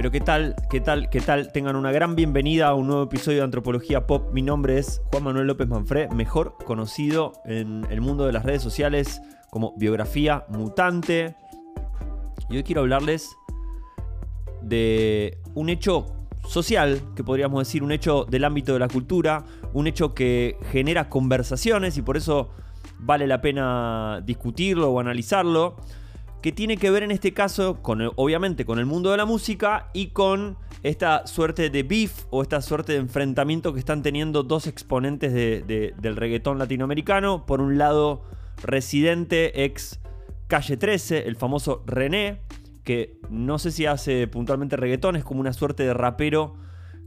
Pero qué tal, qué tal, qué tal. Tengan una gran bienvenida a un nuevo episodio de Antropología Pop. Mi nombre es Juan Manuel López Manfré, mejor conocido en el mundo de las redes sociales como Biografía Mutante. Y hoy quiero hablarles de un hecho social, que podríamos decir un hecho del ámbito de la cultura, un hecho que genera conversaciones y por eso vale la pena discutirlo o analizarlo, que tiene que ver en este caso con obviamente con el mundo de la música y con esta suerte de beef o esta suerte de enfrentamiento que están teniendo dos exponentes del reggaetón latinoamericano. Por un lado, Residente, ex Calle 13, el famoso René, que no sé si hace puntualmente reggaetón, es como una suerte de rapero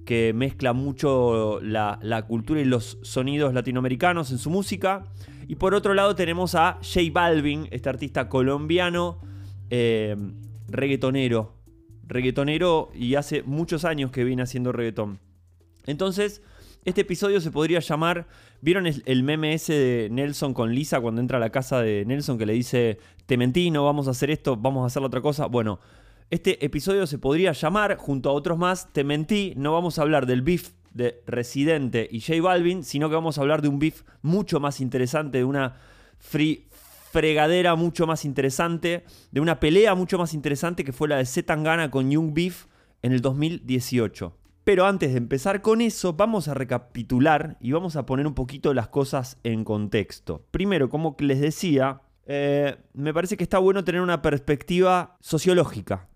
que mezcla mucho la, cultura y los sonidos latinoamericanos en su música. Y por otro lado tenemos a J Balvin, este artista colombiano, eh, reggaetonero. Reggaetonero y hace muchos años que viene haciendo reggaetón. Entonces, este episodio se podría llamar. ¿Vieron el, meme ese de Nelson con Lisa cuando entra a la casa de Nelson que le dice: Te mentí, no vamos a hacer esto, vamos a hacer la otra cosa? Bueno, este episodio se podría llamar, junto a otros más, Te mentí, no vamos a hablar del beef de Residente y J Balvin, sino que vamos a hablar de un beef mucho más interesante, de una fregadera mucho más interesante, de una pelea mucho más interesante que fue la de Zetangana con Young Beef en el 2018. Pero antes de empezar con eso, vamos a recapitular y vamos a poner un poquito las cosas en contexto. Primero, como les decía, eh, me parece que está bueno tener una perspectiva sociológica.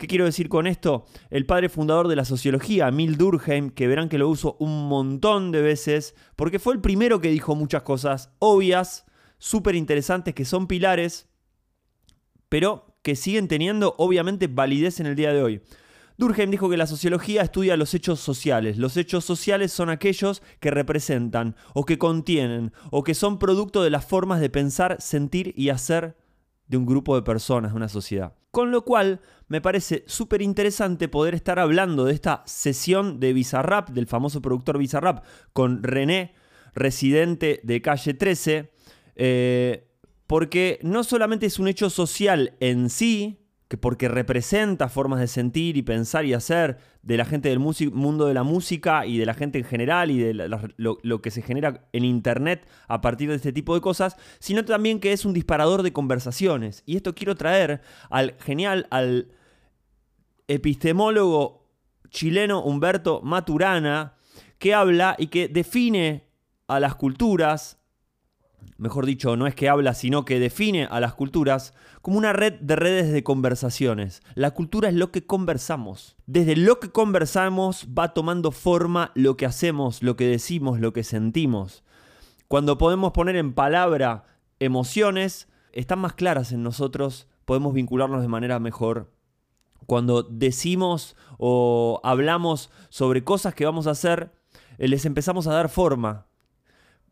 ¿Qué quiero decir con esto? El padre fundador de la sociología, Emil Durkheim, que verán que lo uso un montón de veces, porque fue el primero que dijo muchas cosas obvias, súper interesantes, que son pilares, pero que siguen teniendo obviamente validez en el día de hoy. Durkheim dijo que la sociología estudia los hechos sociales. Los hechos sociales son aquellos que representan o que contienen o que son producto de las formas de pensar, sentir y hacer de un grupo de personas, de una sociedad. Con lo cual, me parece súper interesante poder estar hablando de esta sesión de Bizarrap, del famoso productor Bizarrap, con René, residente de calle 13, eh, porque no solamente es un hecho social en sí, que porque representa formas de sentir y pensar y hacer de la gente del mundo de la música y de la gente en general y de lo, que se genera en Internet a partir de este tipo de cosas, sino también que es un disparador de conversaciones. Y esto quiero traer al genial, al epistemólogo chileno Humberto Maturana, que habla y que define a las culturas, mejor dicho, no es que habla, sino que define a las culturas como una red de redes de conversaciones. La cultura es lo que conversamos. Desde lo que conversamos va tomando forma lo que hacemos, lo que decimos, lo que sentimos. Cuando podemos poner en palabra emociones, están más claras en nosotros, podemos vincularnos de manera mejor. Cuando decimos o hablamos sobre cosas que vamos a hacer, eh, les empezamos a dar forma,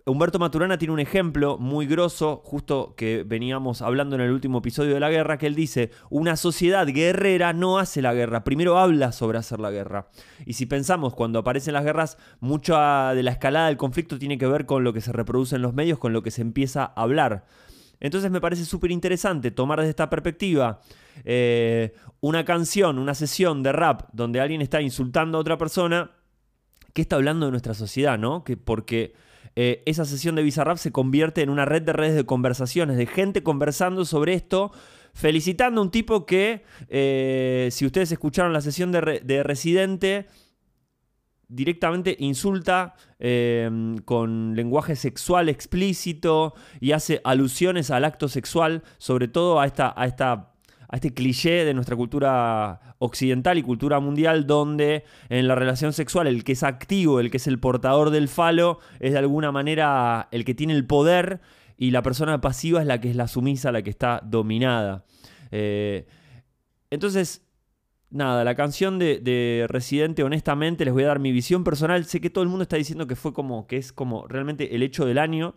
Humberto Maturana tiene un ejemplo muy grosso, justo que veníamos hablando en el último episodio de la guerra, que él dice, una sociedad guerrera no hace la guerra, primero habla sobre hacer la guerra. Y si pensamos, cuando aparecen las guerras, mucha de la escalada del conflicto tiene que ver con lo que se reproduce en los medios, con lo que se empieza a hablar. Entonces me parece súper interesante tomar desde esta perspectiva eh, una canción, una sesión de rap donde alguien está insultando a otra persona, que está hablando de nuestra sociedad, ¿no? Que porque eh, esa sesión de Bizarrap se convierte en una red de redes de conversaciones, de gente conversando sobre esto, felicitando a un tipo que, eh, si ustedes escucharon la sesión de, Residente, directamente insulta eh, con lenguaje sexual explícito y hace alusiones al acto sexual, sobre todo a esta, a esta a este cliché de nuestra cultura occidental y cultura mundial donde en la relación sexual el que es activo, el que es el portador del falo, es de alguna manera el que tiene el poder y la persona pasiva es la que es la sumisa, la que está dominada. Eh, entonces, nada, la canción de, de, Residente, honestamente, les voy a dar mi visión personal. Sé que todo el mundo está diciendo que fue como, que es como realmente el hecho del año.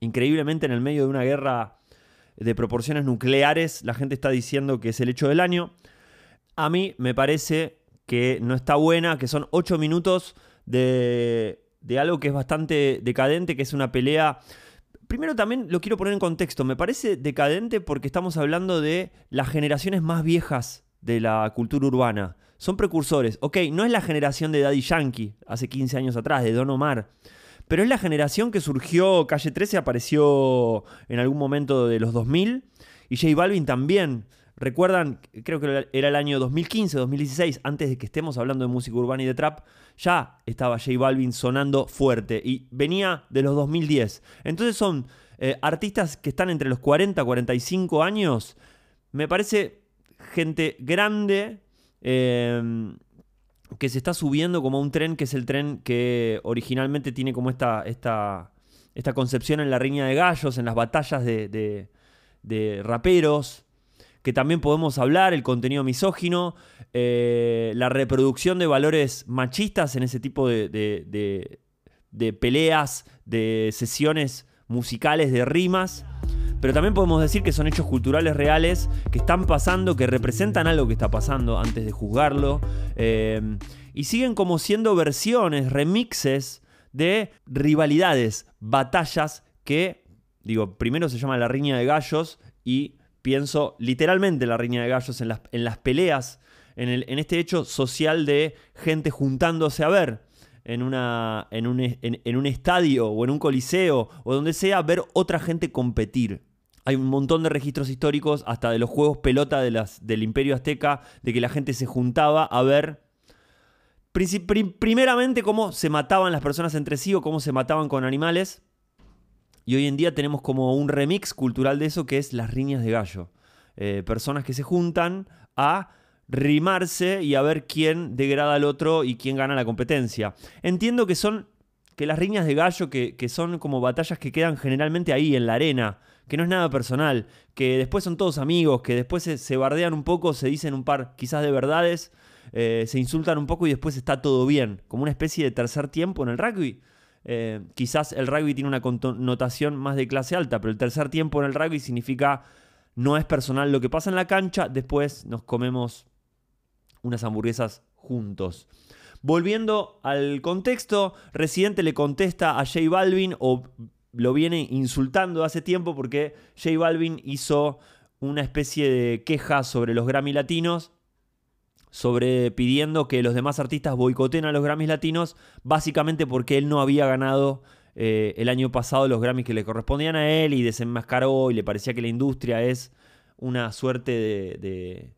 Increíblemente en el medio de una guerra de proporciones nucleares, la gente está diciendo que es el hecho del año. A mí me parece que no está buena, que son 8 minutos de, de algo que es bastante decadente, que es una pelea primero también lo quiero poner en contexto. Me parece decadente porque estamos hablando de las generaciones más viejas de la cultura urbana. Son precursores. Ok, no es la generación de Daddy Yankee, hace 15 años atrás, de Don Omar. Pero es la generación que surgió, Calle 13 apareció en algún momento de los 2000 y J Balvin también. Recuerdan, creo que era el año 2015, 2016, antes de que estemos hablando de música urbana y de trap, ya estaba J Balvin sonando fuerte y venía de los 2010. Entonces son eh, artistas que están entre los 40 45 años. Me parece gente grande eh, que se está subiendo como un tren que es el tren que originalmente tiene como esta, esta, esta concepción en la riña de gallos, en las batallas de, de, raperos, que también podemos hablar, el contenido misógino, eh, la reproducción de valores machistas en ese tipo de, de peleas, de sesiones musicales, de rimas pero también podemos decir que son hechos culturales reales que están pasando, que representan algo que está pasando antes de juzgarlo. Eh, y siguen como siendo versiones, remixes de rivalidades, batallas que, digo, primero se llama la riña de gallos y pienso literalmente la riña de gallos en las, en las peleas, en, el, en este hecho social de gente juntándose a ver en, una, en, un, en, un, estadio o en un coliseo o donde sea, ver otra gente competir. Hay un montón de registros históricos, hasta de los juegos pelota de del Imperio Azteca, de que la gente se juntaba a ver primeramente cómo se mataban las personas entre sí o cómo se mataban con animales. Y hoy en día tenemos como un remix cultural de eso que es las riñas de gallo. Eh, personas que se juntan a rimarse y a ver quién degrada al otro y quién gana la competencia. Entiendo que son que las riñas de gallo, que son como batallas que quedan generalmente ahí en la arena, que no es nada personal, que después son todos amigos, que después se, bardean un poco, se dicen un par quizás de verdades, eh, se insultan un poco y después está todo bien, como una especie de tercer tiempo en el rugby. Eh, quizás el rugby tiene una connotación más de clase alta, pero el tercer tiempo en el rugby significa no es personal lo que pasa en la cancha, después nos comemos unas hamburguesas juntos. Volviendo al contexto, Residente le contesta a J Balvin o lo viene insultando hace tiempo porque J Balvin hizo una especie de queja sobre los Grammy latinos, sobre pidiendo que los demás artistas boicoten a los Grammys latinos, básicamente porque él no había ganado eh, el año pasado los Grammys que le correspondían a él y desenmascaró y le parecía que la industria es una suerte de,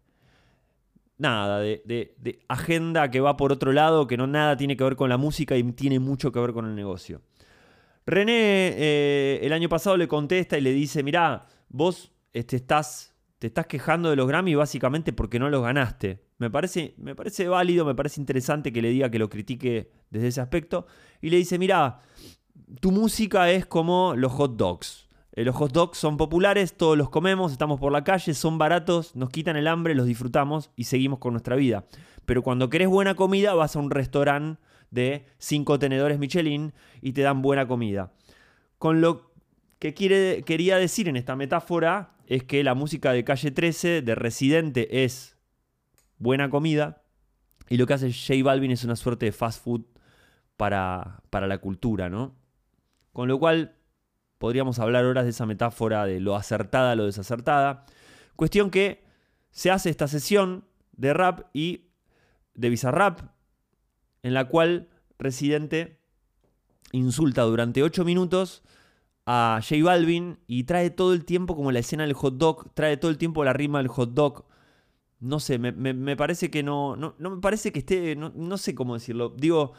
nada, de, de, agenda que va por otro lado, que no nada tiene que ver con la música y tiene mucho que ver con el negocio. René eh, el año pasado le contesta y le dice, mirá, vos este, estás, te estás quejando de los Grammy básicamente porque no los ganaste. Me parece, me parece válido, me parece interesante que le diga que lo critique desde ese aspecto. Y le dice, mirá, tu música es como los hot dogs. Eh, los hot dogs son populares, todos los comemos, estamos por la calle, son baratos, nos quitan el hambre, los disfrutamos y seguimos con nuestra vida. Pero cuando querés buena comida vas a un restaurante de cinco tenedores Michelin y te dan buena comida. Con lo que quiere, quería decir en esta metáfora es que la música de calle 13 de Residente es buena comida y lo que hace J Balvin es una suerte de fast food para, para la cultura, ¿no? Con lo cual podríamos hablar horas de esa metáfora de lo acertada, lo desacertada. Cuestión que se hace esta sesión de rap y de Bizarrap en la cual Residente insulta durante 8 minutos a J Balvin y trae todo el tiempo como la escena del hot dog, trae todo el tiempo la rima del hot dog. No sé, me, parece que no, no, me parece que esté, no, sé cómo decirlo. Digo,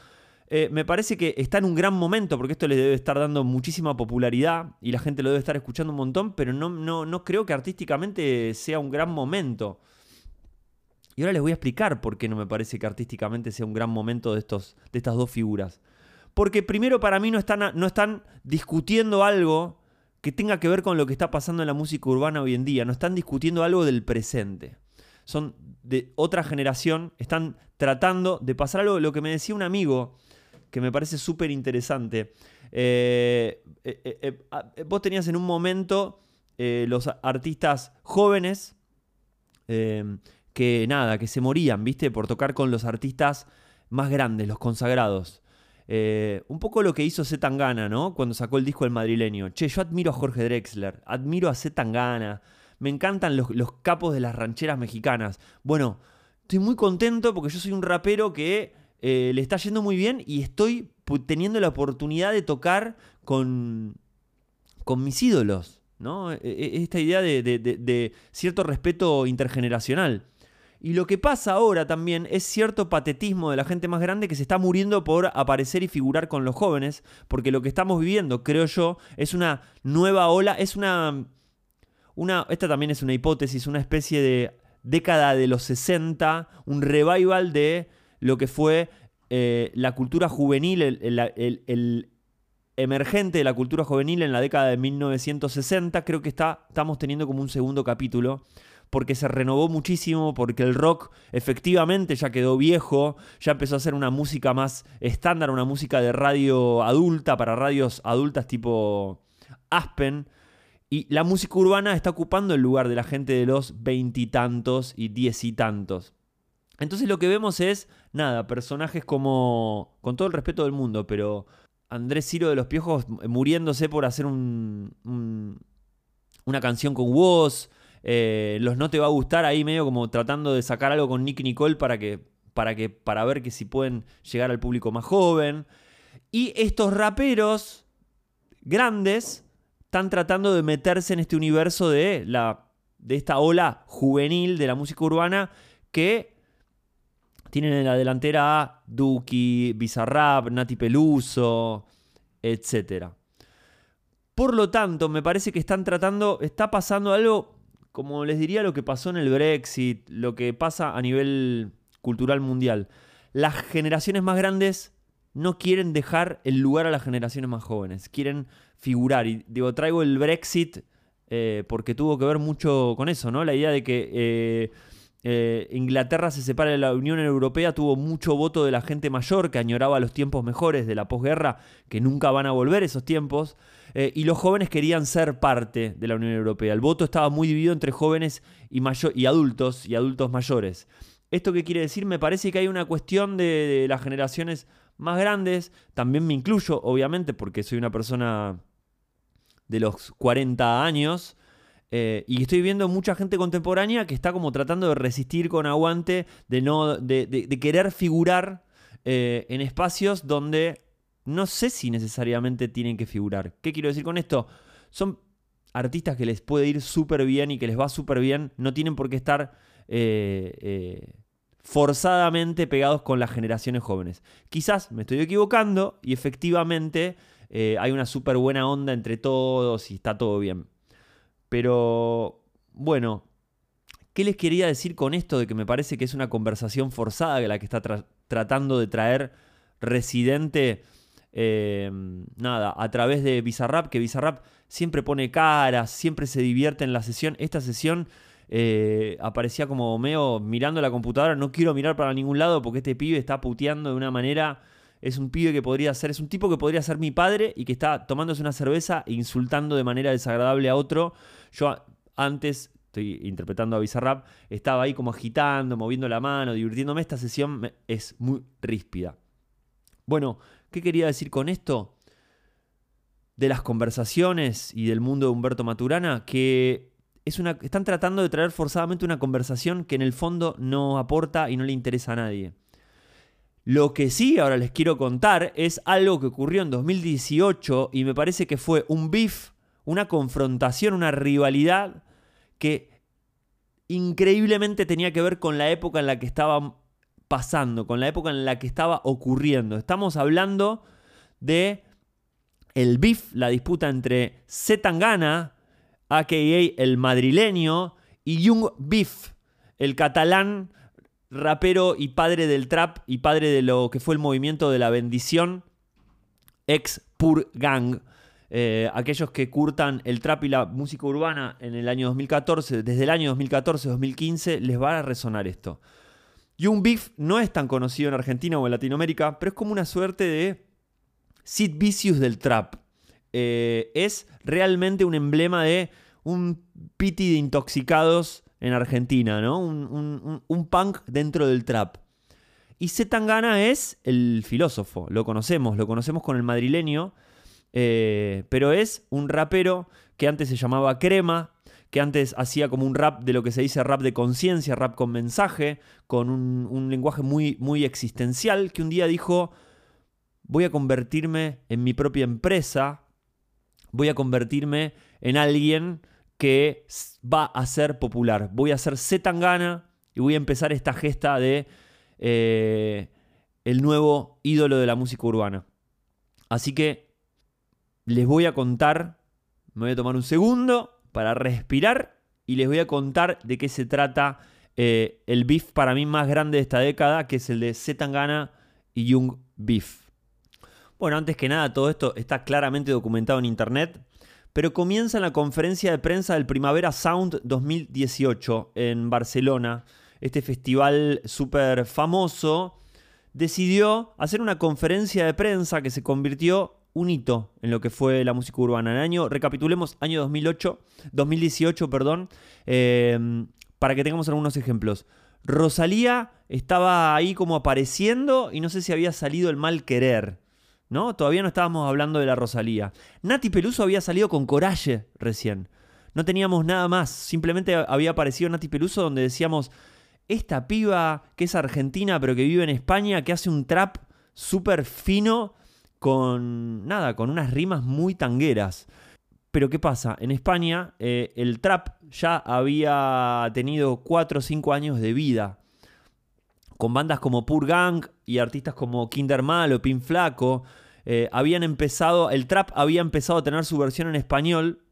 eh, me parece que está en un gran momento porque esto le debe estar dando muchísima popularidad y la gente lo debe estar escuchando un montón, pero no, no, no creo que artísticamente sea un gran momento. Y ahora les voy a explicar por qué no me parece que artísticamente sea un gran momento de, estos, de estas dos figuras. Porque primero para mí no están, no están discutiendo algo que tenga que ver con lo que está pasando en la música urbana hoy en día, no están discutiendo algo del presente. Son de otra generación, están tratando de pasar algo, lo que me decía un amigo, que me parece súper interesante. Eh, eh, eh, vos tenías en un momento los artistas jóvenes que nada, que se morían, ¿viste? Por tocar con los artistas más grandes, los consagrados. Eh, un poco lo que hizo Zetangana, ¿no? Cuando sacó el disco El Madrileño. Che, yo admiro a Jorge Drexler, admiro a Zetangana. me encantan los, los capos de las rancheras mexicanas. Bueno, estoy muy contento porque yo soy un rapero que eh, le está yendo muy bien y estoy teniendo la oportunidad de tocar con, con mis ídolos, ¿no? E, e, esta idea de, cierto respeto intergeneracional. Y lo que pasa ahora también es cierto patetismo de la gente más grande que se está muriendo por aparecer y figurar con los jóvenes, porque lo que estamos viviendo, creo yo, es una nueva ola, es una... una esta también es una hipótesis, una especie de década de los 60, un revival de lo que fue eh, la cultura juvenil, el, emergente de la cultura juvenil en la década de 1960, creo que está, estamos teniendo como un segundo capítulo, porque se renovó muchísimo, porque el rock efectivamente ya quedó viejo, ya empezó a ser una música más estándar, una música de radio adulta, para radios adultas tipo Aspen. Y la música urbana está ocupando el lugar de la gente de los veintitantos y diez y tantos. Entonces lo que vemos es, nada, personajes como, con todo el respeto del mundo, pero Andrés Ciro de los Piojos muriéndose por hacer un, una canción con Woz, eh, los no te va a gustar ahí medio como tratando de sacar algo con Nick Nicole para que, para que, para ver que si pueden llegar al público más joven. Y estos raperos grandes están tratando de meterse en este universo de la de esta ola juvenil de la música urbana que tienen en la delantera a Duki, Bizarrap, Nati Peluso, etc. Por lo tanto, me parece que están tratando, está pasando algo, como les diría lo que pasó en el Brexit, lo que pasa a nivel cultural mundial. Las generaciones más grandes no quieren dejar el lugar a las generaciones más jóvenes, quieren figurar. Y digo, traigo el Brexit eh, porque tuvo que ver mucho con eso, ¿no? La idea de que eh, eh, Inglaterra se separa de la Unión Europea, tuvo mucho voto de la gente mayor que añoraba los tiempos mejores de la posguerra, que nunca van a volver esos tiempos, eh, y los jóvenes querían ser parte de la Unión Europea. El voto estaba muy dividido entre jóvenes y, y adultos y adultos mayores. ¿Esto qué quiere decir? Me parece que hay una cuestión de las generaciones más grandes, también me incluyo, obviamente, porque soy una persona de los 40 años, eh, y estoy viendo mucha gente contemporánea que está como tratando de resistir con aguante, de, no, de, querer figurar eh, en espacios donde no sé si necesariamente tienen que figurar. ¿Qué quiero decir con esto? Son artistas que les puede ir súper bien y que les va súper bien, no tienen por qué estar eh, forzadamente pegados con las generaciones jóvenes. Quizás me estoy equivocando y efectivamente hay una súper buena onda entre todos y está todo bien. Pero bueno, ¿qué les quería decir con esto de que me parece que es una conversación forzada la que está tratando de traer Residente? Eh, nada, a través de Bizarrap, que Bizarrap siempre pone caras, siempre se divierte en la sesión. Esta sesión eh, aparecía como medio mirando la computadora, no quiero mirar para ningún lado porque este pibe está puteando de una manera es un pibe que podría ser, es un tipo que podría ser mi padre y que está tomándose una cerveza e insultando de manera desagradable a otro. Yo antes, estoy interpretando a Bizarrap, estaba ahí como agitando, moviendo la mano, divirtiéndome. Esta sesión es muy ríspida. Bueno, ¿qué quería decir con esto? De las conversaciones y del mundo de Humberto Maturana, que es una, están tratando de traer forzadamente una conversación que en el fondo no aporta y no le interesa a nadie. Lo que sí ahora les quiero contar es algo que ocurrió en 2018 y me parece que fue un beef, una confrontación, una rivalidad que increíblemente tenía que ver con la época en la que estaba pasando, con la época en la que estaba ocurriendo. Estamos hablando de el beef, la disputa entre Zetangana, a.k.a. el madrileño, y Young Beef, el catalán rapero y padre del trap y padre de lo que fue el movimiento de la bendición, ex Pur Gang. Eh, aquellos que curtan el trap y la música urbana en el año 2014, desde el año 2014-2015, les va a resonar esto. Young Beef no es tan conocido en Argentina o en Latinoamérica, pero es como una suerte de Sid Vicious del trap. Eh, es realmente un emblema de un piti de intoxicados en Argentina, ¿no? Un, punk dentro del trap. Y Zetangana es el filósofo, lo conocemos, lo conocemos con el madrileño, eh, pero es un rapero que antes se llamaba Crema, que antes hacía como un rap de lo que se dice rap de conciencia, rap con mensaje, con un, un lenguaje muy, muy existencial, que un día dijo, voy a convertirme en mi propia empresa, voy a convertirme en alguien que va a ser popular. Voy a ser Zetangana y voy a empezar esta gesta de eh, el nuevo ídolo de la música urbana. Así que les voy a contar, me voy a tomar un segundo para respirar y les voy a contar de qué se trata eh, el beef para mí más grande de esta década, que es el de Zetangana y Young Beef. Bueno, antes que nada, todo esto está claramente documentado en internet, pero comienza en la conferencia de prensa del Primavera Sound 2018 en Barcelona. Este festival súper famoso decidió hacer una conferencia de prensa que se convirtió un hito en lo que fue la música urbana. En año, recapitulemos, año 2008, 2018, perdón, eh, para que tengamos algunos ejemplos. Rosalía estaba ahí como apareciendo y no sé si había salido el mal querer. ¿No? Todavía no estábamos hablando de la Rosalía. Nati Peluso había salido con Coraje recién. No teníamos nada más. Simplemente había aparecido Nati Peluso donde decíamos, esta piba que es argentina pero que vive en España, que hace un trap súper fino con, nada, con unas rimas muy tangueras. Pero ¿qué pasa? En España eh, el trap ya había tenido 4 o 5 años de vida con bandas como Pur Gang y artistas como Kinder Malo, Pin Flaco, eh, habían empezado, el trap había empezado a tener su versión en español,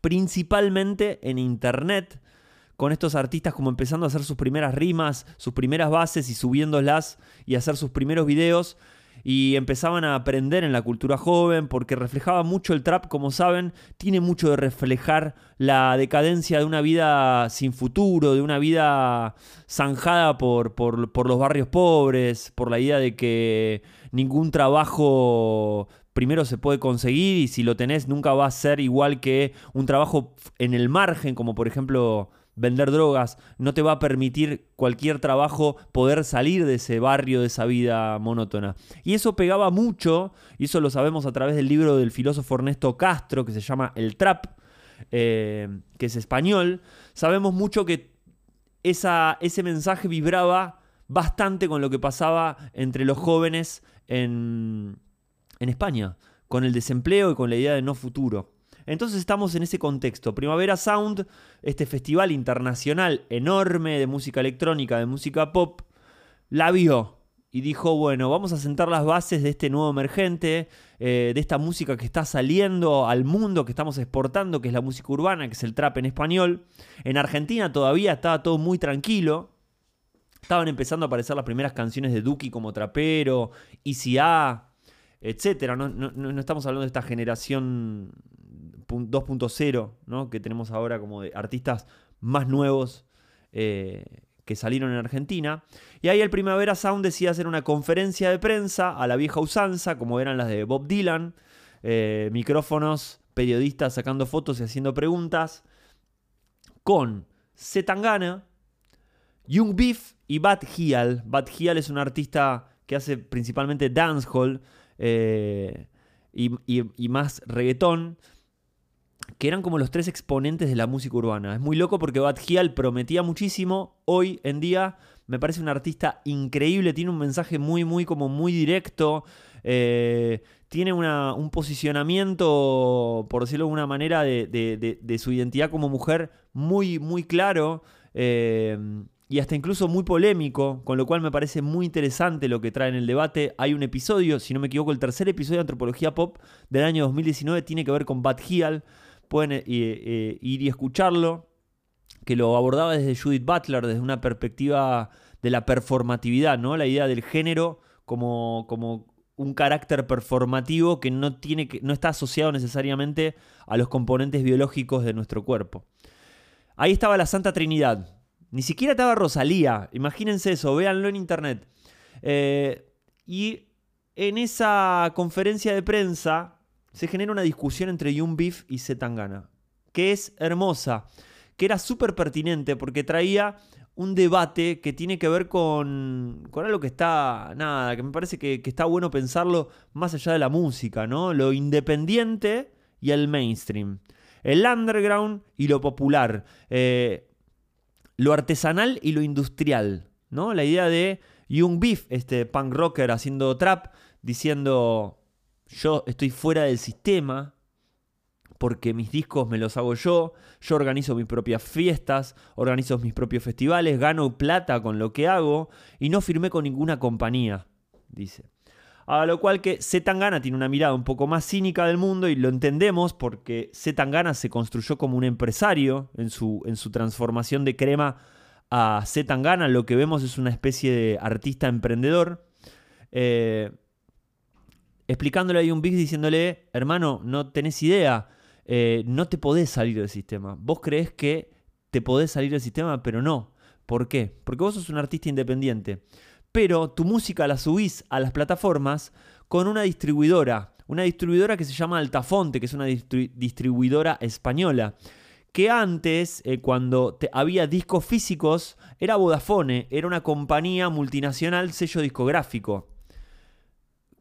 principalmente en internet, con estos artistas como empezando a hacer sus primeras rimas, sus primeras bases y subiéndolas y hacer sus primeros videos y empezaban a aprender en la cultura joven porque reflejaba mucho el trap, como saben, tiene mucho de reflejar la decadencia de una vida sin futuro, de una vida zanjada por, por, los barrios pobres, por la idea de que ningún trabajo primero se puede conseguir y si lo tenés nunca va a ser igual que un trabajo en el margen, como por ejemplo vender drogas, no te va a permitir cualquier trabajo poder salir de ese barrio, de esa vida monótona. Y eso pegaba mucho, y eso lo sabemos a través del libro del filósofo Ernesto Castro, que se llama El Trap, eh, que es español. Sabemos mucho que esa, ese mensaje vibraba bastante con lo que pasaba entre los jóvenes en, en España, con el desempleo y con la idea de no futuro. Entonces estamos en ese contexto. Primavera Sound, este festival internacional enorme de música electrónica, de música pop, la vio y dijo, bueno, vamos a sentar las bases de este nuevo emergente, eh, de esta música que está saliendo al mundo, que estamos exportando, que es la música urbana, que es el trap en español. En Argentina todavía estaba todo muy tranquilo. Estaban empezando a aparecer las primeras canciones de Duki como trapero, ICA, etc. No, no, estamos hablando de esta generación 2.0, ¿no? que tenemos ahora como de artistas más nuevos eh, que salieron en Argentina. Y ahí el Primavera Sound decía hacer una conferencia de prensa a la vieja usanza, como eran las de Bob Dylan, eh, micrófonos, periodistas sacando fotos y haciendo preguntas, con Zetangana, Young Beef y Bad Hial. Bad Hial es un artista que hace principalmente dancehall eh, y, y más reggaetón que eran como los tres exponentes de la música urbana. Es muy loco porque Bad Hial prometía muchísimo. Hoy en día me parece un artista increíble, tiene un mensaje muy, muy, como muy directo. Eh, tiene un posicionamiento, por decirlo de alguna manera, de, su identidad como mujer muy, muy claro. Eh, y hasta incluso muy polémico, con lo cual me parece muy interesante lo que trae en el debate. Hay un episodio, si no me equivoco, el tercer episodio de Antropología Pop del año 2019 tiene que ver con Bad Hial pueden eh, eh, ir y escucharlo, que lo abordaba desde Judith Butler, desde una perspectiva de la performatividad, ¿no? La idea del género como, como un carácter performativo que no, tiene que no está asociado necesariamente a los componentes biológicos de nuestro cuerpo. Ahí estaba la Santa Trinidad. Ni siquiera estaba Rosalía. Imagínense eso, véanlo en internet. Eh, y en esa conferencia de prensa se genera una discusión entre Young Beef y Zetangana, que es hermosa, que era súper pertinente porque traía un debate que tiene que ver con, con algo que está, nada, que me parece que, está bueno pensarlo más allá de la música, ¿no? Lo independiente y el mainstream. el underground y lo popular, eh, lo artesanal y lo industrial, ¿no? La idea de Young Beef, este punk rocker haciendo trap, diciendo yo estoy fuera del sistema, porque mis discos me los hago yo, yo organizo mis propias fiestas, organizo mis propios festivales, gano plata con lo que hago y no firmé con ninguna compañía, dice. A lo cual que Zetangana tiene una mirada un poco más cínica del mundo y lo entendemos porque Zetangana se construyó como un empresario en su, en su transformación de crema a Zetangana. Lo que vemos es una especie de artista emprendedor. Eh, explicándole a un Big diciéndole, hermano, no tenés idea, eh, no te podés salir del sistema. Vos crees que te podés salir del sistema, pero no. ¿Por qué? Porque vos sos un artista independiente pero tu música la subís a las plataformas con una distribuidora, una distribuidora que se llama Altafonte, que es una distribuidora española. Que antes, eh, cuando había discos físicos, era Vodafone, era una compañía multinacional sello discográfico.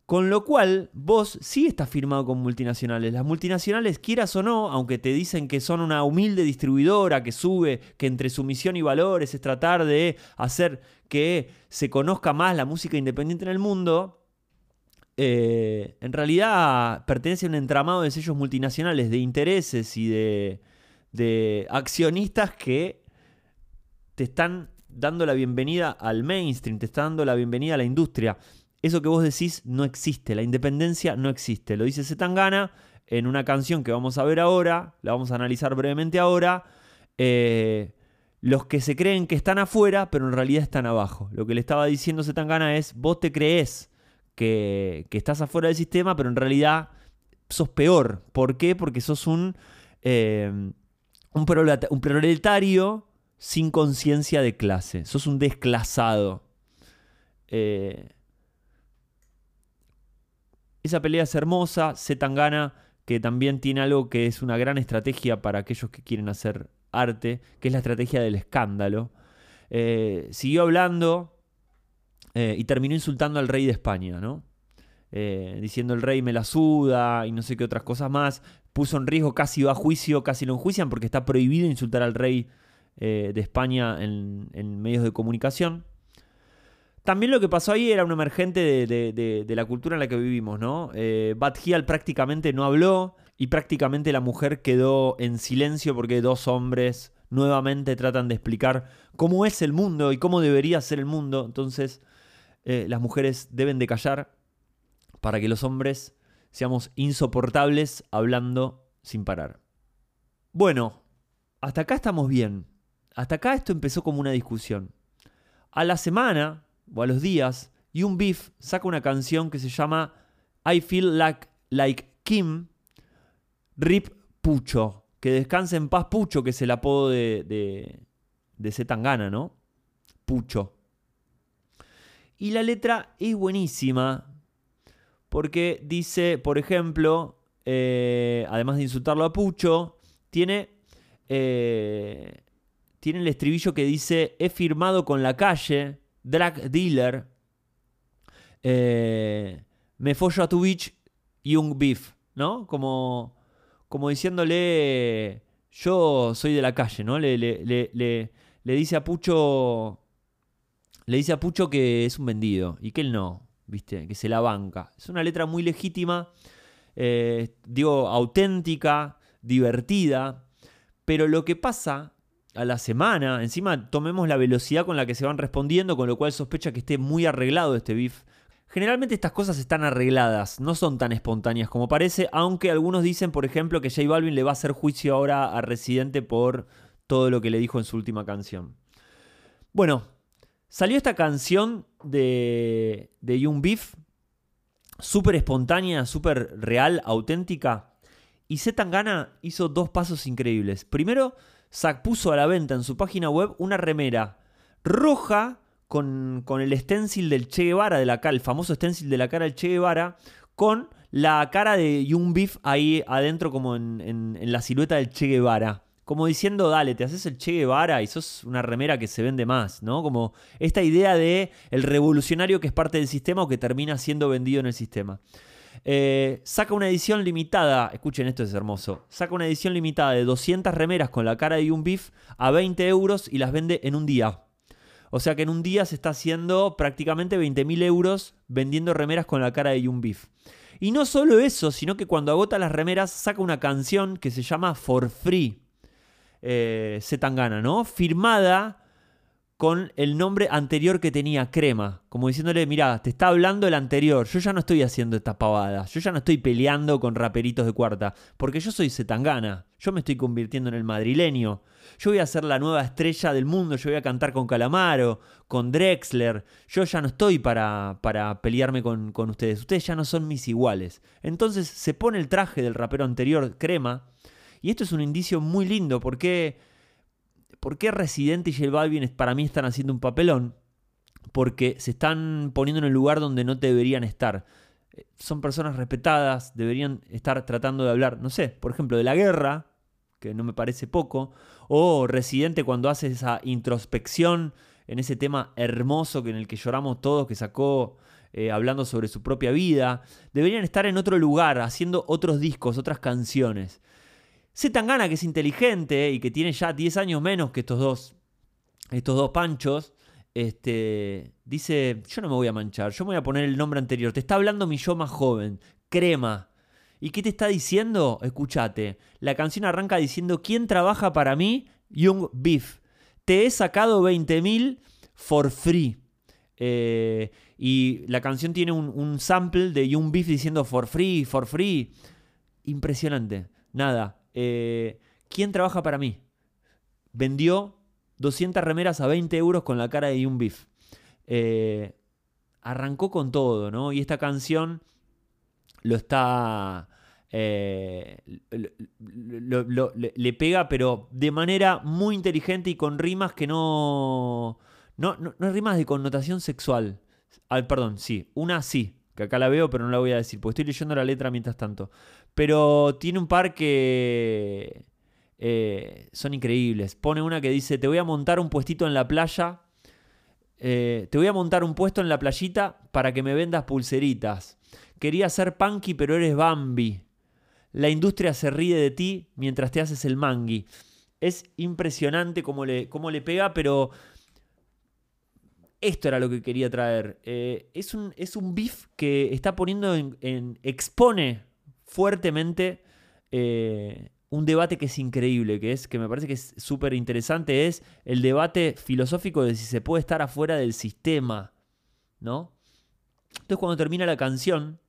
Con lo cual, vos sí estás firmado con multinacionales. Las multinacionales, quieras o no, aunque te dicen que son una humilde distribuidora que sube, que entre su misión y valores es tratar de hacer que se conozca más la música independiente en el mundo, eh, en realidad pertenece a un entramado de sellos multinacionales, de intereses y de, de accionistas que te están dando la bienvenida al mainstream, te están dando la bienvenida a la industria eso que vos decís no existe, la independencia no existe. Lo dice Zetangana en una canción que vamos a ver ahora, la vamos a analizar brevemente ahora. Eh, los que se creen que están afuera, pero en realidad están abajo. Lo que le estaba diciendo Zetangana es, vos te crees que, estás afuera del sistema, pero en realidad sos peor. ¿Por qué? Porque sos un, eh, un, proletario sin conciencia de clase. Sos un desclasado. Eh, esa pelea es hermosa, Zetangana, que también tiene algo que es una gran estrategia para aquellos que quieren hacer arte, que es la estrategia del escándalo. Eh, siguió hablando eh, y terminó insultando al rey de España, ¿no? Eh, diciendo el rey me la suda y no sé qué otras cosas más. Puso en riesgo, casi va a juicio, casi lo enjuician porque está prohibido insultar al rey de España en medios de comunicación. También lo que pasó ahí era un emergente de, la cultura en la que vivimos, ¿no? Eh, Bad prácticamente no habló y prácticamente la mujer quedó en silencio porque dos hombres nuevamente tratan de explicar cómo es el mundo y cómo debería ser el mundo. Entonces, eh, las mujeres deben de callar para que los hombres seamos insoportables hablando sin parar. Bueno, hasta acá estamos bien. Hasta acá esto empezó como una discusión. A la semana, o a los días, y un Beef saca una canción que se llama I Feel Like, like Kim, Rip Pucho. Que descanse en paz Pucho, que es el apodo de, de, de Zetangana, ¿no? Pucho. Y la letra es buenísima, porque dice, por ejemplo, eh, además de insultarlo a Pucho, tiene, eh, tiene el estribillo que dice, he firmado con la calle, drag dealer, eh, me follo a tu bitch y un beef, ¿no? Como, como diciéndole, yo soy de la calle, ¿no? Le, le, le, le, dice a Pucho, le dice a Pucho que es un vendido y que él no, ¿viste? Que se la banca. Es una letra muy legítima, eh, digo, auténtica, divertida, pero lo que pasa a la semana. Encima tomemos la velocidad con la que se van respondiendo, con lo cual sospecha que esté muy arreglado este beef. Generalmente estas cosas están arregladas, no son tan espontáneas como parece, aunque algunos dicen, por ejemplo, que J Balvin le va a hacer juicio ahora a Residente por todo lo que le dijo en su última canción. Bueno, salió esta canción de, de Young Beef, súper espontánea, súper real, auténtica, y Zetangana hizo dos pasos increíbles. Primero, Zack puso a la venta en su página web una remera roja con, el stencil del Che Guevara, de la, el famoso stencil de la cara del Che Guevara, con la cara de Young Beef ahí adentro como en, la silueta del Che Guevara. Como diciendo, dale, te haces el Che Guevara y sos una remera que se vende más, ¿no? Como esta idea de el revolucionario que es parte del sistema o que termina siendo vendido en el sistema. Eh, saca una edición limitada, escuchen esto es hermoso, saca una edición limitada de 200 remeras con la cara de un beef a 20 euros y las vende en un día. O sea que en un día se está haciendo prácticamente 20.000 euros vendiendo remeras con la cara de Young Beef. Y no solo eso, sino que cuando agota las remeras saca una canción que se llama For Free. Eh, Zetangana, ¿no? Firmada con el nombre anterior que tenía, Crema. Como diciéndole, mira, te está hablando el anterior. Yo ya no estoy haciendo estas pavadas. Yo ya no estoy peleando con raperitos de cuarta. Porque yo soy Zetangana. Yo me estoy convirtiendo en el madrileño. Yo voy a ser la nueva estrella del mundo. Yo voy a cantar con Calamaro, con Drexler. Yo ya no estoy para, para pelearme con, con ustedes. Ustedes ya no son mis iguales. Entonces se pone el traje del rapero anterior, Crema. Y esto es un indicio muy lindo porque ¿Por qué Residente y J Balvin para mí están haciendo un papelón? Porque se están poniendo en el lugar donde no deberían estar. Eh, son personas respetadas, deberían estar tratando de hablar, no sé, por ejemplo, de la guerra, que no me parece poco, o Residente cuando hace esa introspección en ese tema hermoso que en el que lloramos todos, que sacó eh, hablando sobre su propia vida. Deberían estar en otro lugar, haciendo otros discos, otras canciones. Zetangana, que es inteligente y que tiene ya 10 años menos que estos dos, estos dos panchos, este, dice, yo no me voy a manchar, yo me voy a poner el nombre anterior. Te está hablando mi yo más joven, Crema. ¿Y qué te está diciendo? Escúchate. La canción arranca diciendo, ¿quién trabaja para mí? Young Beef. Te he sacado 20.000 for free. Eh, y la canción tiene un, un sample de Young Beef diciendo for free, for free. Impresionante. Nada, eh, ¿quién trabaja para mí? Vendió 200 remeras a 20 euros con la cara de un beef. Eh, arrancó con todo, ¿no? Y esta canción lo está... Eh, le, pega, pero de manera muy inteligente y con rimas que no... No, no, rimas de connotación sexual. Ah, perdón, sí. Una sí, que acá la veo, pero no la voy a decir, porque estoy leyendo la letra mientras tanto. Pero tiene un par que eh, son increíbles. Pone una que dice, te voy a montar un puestito en la playa. Eh, te voy a montar un puesto en la playita para que me vendas pulseritas. Quería ser punky, pero eres Bambi. La industria se ríe de ti mientras te haces el mangui. Es impresionante cómo le, cómo le pega, pero esto era lo que quería traer. Eh, es, un, es un beef que está poniendo en expone fuertemente eh, un debate que es increíble, que es que me parece que es súper interesante, es el debate filosófico de si se puede estar afuera del sistema, ¿no? Entonces cuando termina la canción,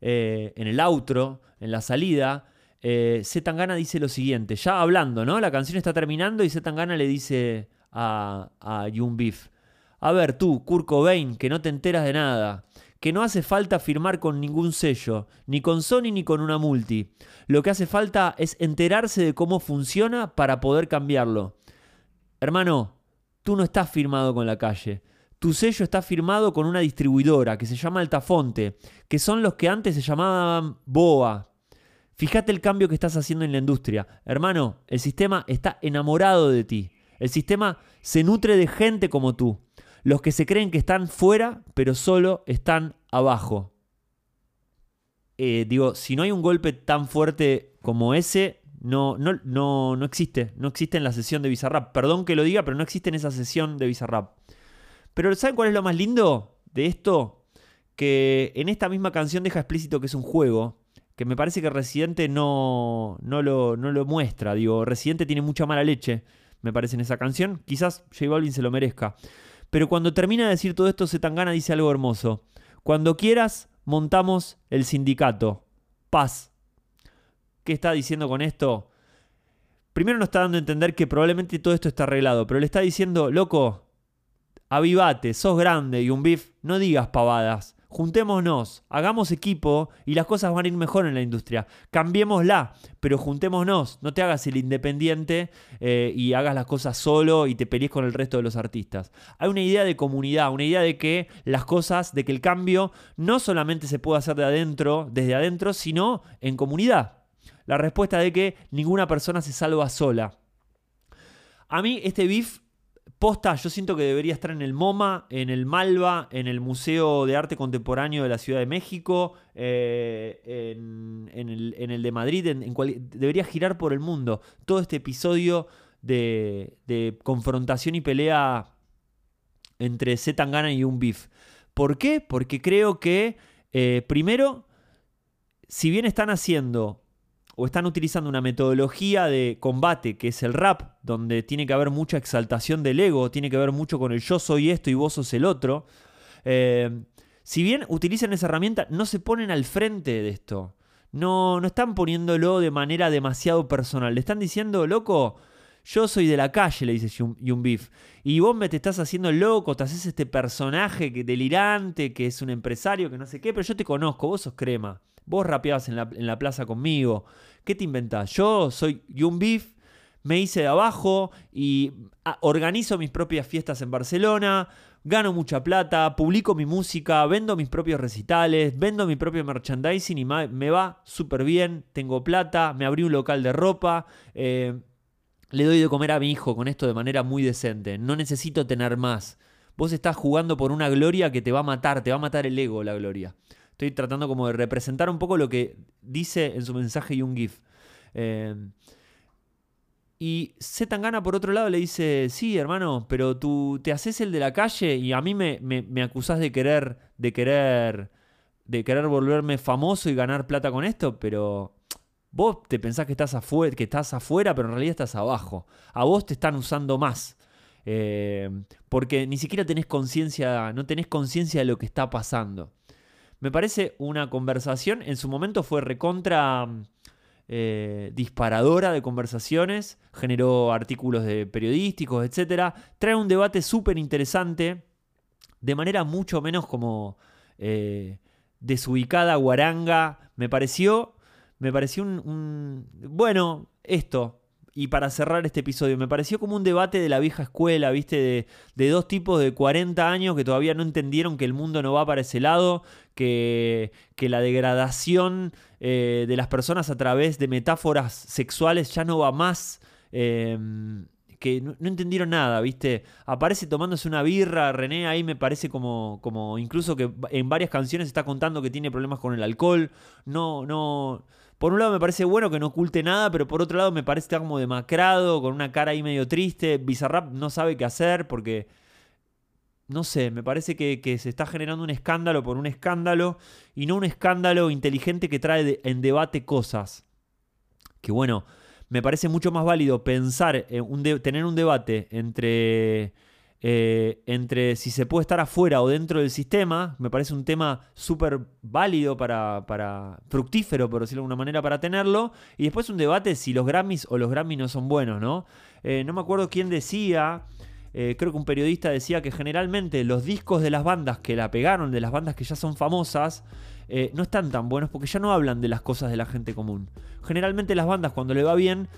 eh, en el outro, en la salida, eh, Zetangana dice lo siguiente, ya hablando, ¿no? La canción está terminando y Zetangana le dice a, a Young Beef, a ver tú, Kurt Cobain, que no te enteras de nada, que no hace falta firmar con ningún sello, ni con Sony ni con una multi. Lo que hace falta es enterarse de cómo funciona para poder cambiarlo. Hermano, tú no estás firmado con la calle. Tu sello está firmado con una distribuidora que se llama Altafonte, que son los que antes se llamaban Boa. Fíjate el cambio que estás haciendo en la industria. Hermano, el sistema está enamorado de ti. El sistema se nutre de gente como tú los que se creen que están fuera, pero solo están abajo. Eh, digo, si no hay un golpe tan fuerte como ese, no, no, no, no existe. No existe en la sesión de Bizarrap. Perdón que lo diga, pero no existe en esa sesión de Bizarrap. Pero ¿saben cuál es lo más lindo de esto? Que en esta misma canción deja explícito que es un juego. Que me parece que Residente no, no, lo, no lo muestra. Digo, Residente tiene mucha mala leche, me parece, en esa canción. Quizás J Balvin se lo merezca. Pero cuando termina de decir todo esto, Zetangana dice algo hermoso. Cuando quieras, montamos el sindicato. Paz. ¿Qué está diciendo con esto? Primero nos está dando a entender que probablemente todo esto está arreglado, pero le está diciendo, loco, avivate, sos grande y un bif, no digas pavadas juntémonos, hagamos equipo y las cosas van a ir mejor en la industria. Cambiémosla, pero juntémonos, no te hagas el independiente eh, y hagas las cosas solo y te pelees con el resto de los artistas. Hay una idea de comunidad, una idea de que las cosas, de que el cambio no solamente se puede hacer de adentro, desde adentro, sino en comunidad. La respuesta de que ninguna persona se salva sola. A mí este beef posta, yo siento que debería estar en el MoMA, en el Malva, en el Museo de Arte Contemporáneo de la Ciudad de México, eh, en, el, de Madrid, en, debería girar por el mundo. Todo este episodio de, confrontación y pelea entre Zetangana y un beef. ¿Por qué? Porque creo que, eh, primero, si bien están haciendo o están utilizando una metodología de combate que es el rap, donde tiene que haber mucha exaltación del ego, tiene que ver mucho con el yo soy esto y vos sos el otro. Eh, si bien utilizan esa herramienta, no se ponen al frente de esto. No, no están poniéndolo de manera demasiado personal. Le están diciendo, loco, yo soy de la calle, le dice Young Beef. Y vos me te estás haciendo loco, te haces este personaje que, delirante, que es un empresario, que no sé qué, pero yo te conozco, vos sos crema. Vos rapeabas en la, plaza conmigo. ¿Qué te inventás? Yo soy Young Beef, me hice de abajo y ah, organizo mis propias fiestas en Barcelona, gano mucha plata, publico mi música, vendo mis propios recitales, vendo mi propio merchandising y me va súper bien, tengo plata, me abrí un local de ropa, eh, le doy de comer a mi hijo con esto de manera muy decente, no necesito tener más. Vos estás jugando por una gloria que te va a matar, te va a matar el ego la gloria. Estoy tratando como de representar un poco lo que dice en su mensaje Young Gif. Eh, y Zetangana, por otro lado, le dice: Sí, hermano, pero tú te haces el de la calle y a mí me, me, acusás de querer, de querer, de querer volverme famoso y ganar plata con esto, pero vos te pensás que estás afuera, que estás afuera pero en realidad estás abajo. A vos te están usando más. Eh, porque ni siquiera tenés conciencia, no tenés conciencia de lo que está pasando. Me parece una conversación, en su momento fue recontra eh, disparadora de conversaciones, generó artículos de periodísticos, etc. Trae un debate súper interesante, de manera mucho menos como eh, desubicada, guaranga. Me pareció, me pareció un bueno, esto, y para cerrar este episodio, me pareció como un debate de la vieja escuela, ¿viste? De, dos tipos de 40 años que todavía no entendieron que el mundo no va para ese lado, que, que la degradación eh, de las personas a través de metáforas sexuales ya no va más. Em, que no, entendieron nada, ¿viste? Aparece tomándose una birra, René ahí me parece como, como incluso que en varias canciones está contando que tiene problemas con el alcohol. No, no por un lado me parece bueno que no oculte nada, pero por otro lado me parece como demacrado, con una cara ahí medio triste. Bizarrap no sabe qué hacer porque, no sé, me parece que, se está generando un escándalo por un escándalo y no un escándalo inteligente que trae en debate cosas. Que bueno, me parece mucho más válido pensar, en tener un debate entre eh, entre si se puede estar afuera o dentro del sistema, me parece un tema súper válido para, fructífero, por decirlo de alguna manera, para tenerlo. Y después un debate si los Grammys o los Grammys no son buenos, ¿no? Eh, no me acuerdo quién decía, eh, creo que un periodista decía que generalmente los discos de las bandas que la pegaron, de las bandas que ya son famosas, no están tan buenos porque ya no hablan de las cosas de la gente común. Generalmente las bandas cuando le va bien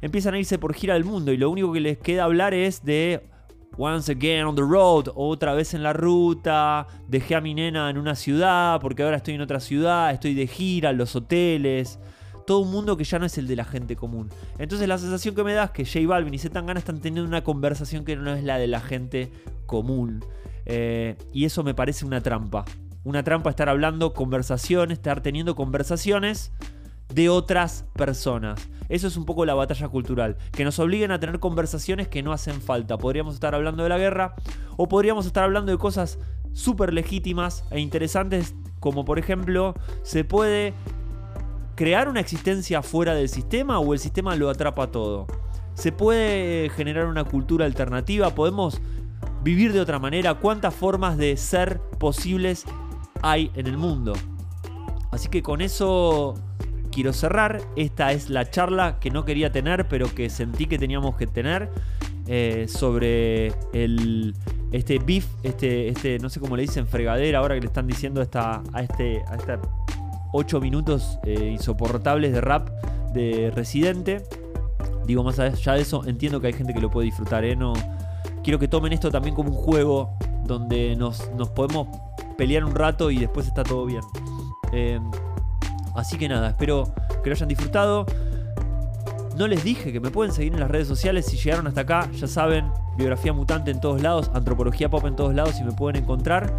empiezan a irse por gira del mundo y lo único que les queda hablar es de Once again on the road, otra vez en la ruta, dejé a mi nena en una ciudad porque ahora estoy en otra ciudad, estoy de gira, los hoteles, todo un mundo que ya no es el de la gente común. Entonces la sensación que me da es que J Balvin y Zetangana están teniendo una conversación que no es la de la gente común. Eh, y eso me parece una trampa. Una trampa estar hablando conversaciones, estar teniendo conversaciones de otras personas. Eso es un poco la batalla cultural, que nos obliguen a tener conversaciones que no hacen falta. Podríamos estar hablando de la guerra o podríamos estar hablando de cosas súper legítimas e interesantes, como por ejemplo, se puede crear una existencia fuera del sistema o el sistema lo atrapa todo. Se puede generar una cultura alternativa, podemos vivir de otra manera, cuántas formas de ser posibles hay en el mundo. Así que con eso quiero cerrar. Esta es la charla que no quería tener, pero que sentí que teníamos que tener eh, sobre el, este beef, este, este, no sé cómo le dicen, fregadera, ahora que le están diciendo esta, a este, a esta 8 minutos eh, insoportables de rap de Residente. Digo, más allá de eso, entiendo que hay gente que lo puede disfrutar, ¿eh? No, quiero que tomen esto también como un juego donde nos, nos podemos pelear un rato y después está todo bien. Así que nada, espero que lo hayan disfrutado. No les dije que me pueden seguir en las redes sociales. Si llegaron hasta acá, ya saben, biografía mutante en todos lados, antropología pop en todos lados y si me pueden encontrar.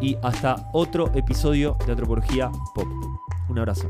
Y hasta otro episodio de Antropología Pop. Un abrazo.